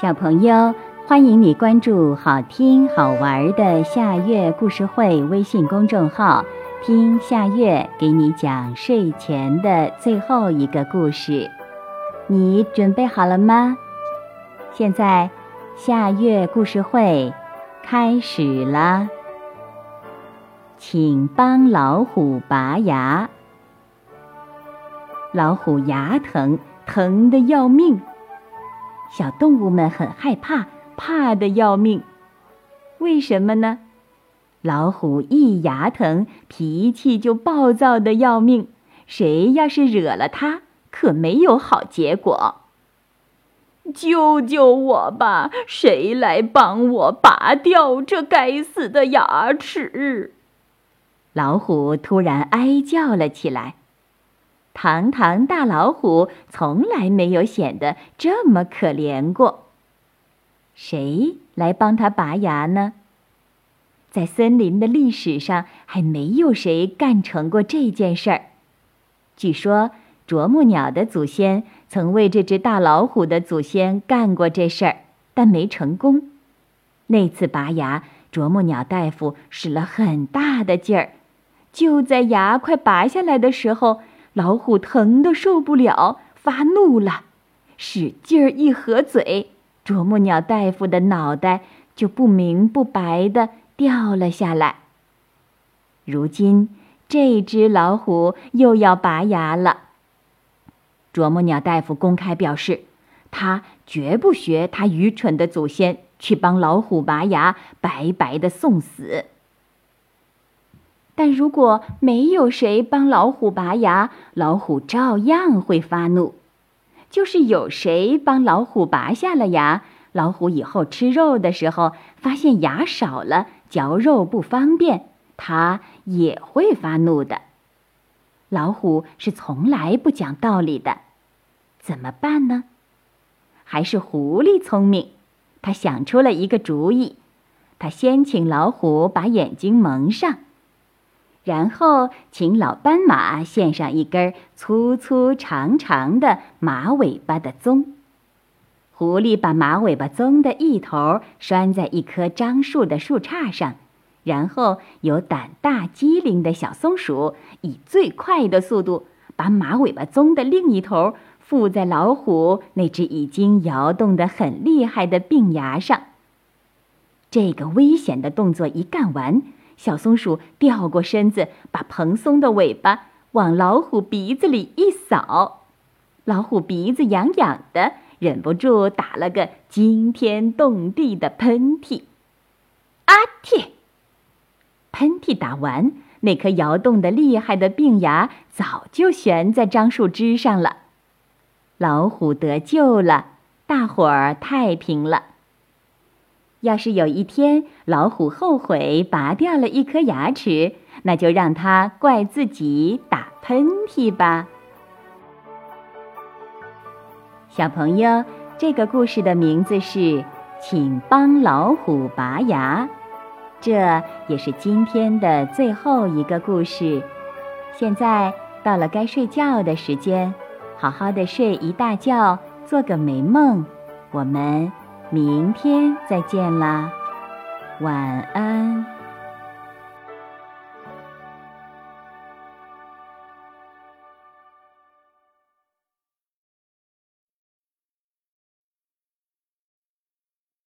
小朋友，欢迎你关注好听好玩的夏月故事会微信公众号，听夏月给你讲睡前的最后一个故事。你准备好了吗？现在，夏月故事会开始了。请帮老虎拔牙。老虎牙疼，疼得要命。小动物们很害怕，怕得要命。为什么呢？老虎一牙疼，脾气就暴躁的要命。谁要是惹了它，可没有好结果。救救我吧！谁来帮我拔掉这该死的牙齿？老虎突然哀叫了起来。堂堂大老虎从来没有显得这么可怜过。谁来帮他拔牙呢？在森林的历史上，还没有谁干成过这件事儿。据说，啄木鸟的祖先曾为这只大老虎的祖先干过这事儿，但没成功。那次拔牙，啄木鸟大夫使了很大的劲儿，就在牙快拔下来的时候。老虎疼得受不了，发怒了，使劲儿一合嘴，啄木鸟大夫的脑袋就不明不白的掉了下来。如今这只老虎又要拔牙了。啄木鸟大夫公开表示，他绝不学他愚蠢的祖先去帮老虎拔牙，白白的送死。但如果没有谁帮老虎拔牙，老虎照样会发怒。就是有谁帮老虎拔下了牙，老虎以后吃肉的时候发现牙少了，嚼肉不方便，它也会发怒的。老虎是从来不讲道理的，怎么办呢？还是狐狸聪明，他想出了一个主意。他先请老虎把眼睛蒙上。然后，请老斑马献上一根粗粗长长的马尾巴的鬃。狐狸把马尾巴鬃的一头拴在一棵樟树的树杈上，然后有胆大机灵的小松鼠以最快的速度把马尾巴鬃的另一头附在老虎那只已经摇动得很厉害的病牙上。这个危险的动作一干完。小松鼠掉过身子，把蓬松的尾巴往老虎鼻子里一扫，老虎鼻子痒痒的，忍不住打了个惊天动地的喷嚏。啊嚏！喷嚏打完，那颗摇动的厉害的病牙早就悬在樟树枝上了。老虎得救了，大伙儿太平了。要是有一天老虎后悔拔掉了一颗牙齿，那就让它怪自己打喷嚏吧。小朋友，这个故事的名字是《请帮老虎拔牙》，这也是今天的最后一个故事。现在到了该睡觉的时间，好好的睡一大觉，做个美梦。我们。明天再见啦，晚安。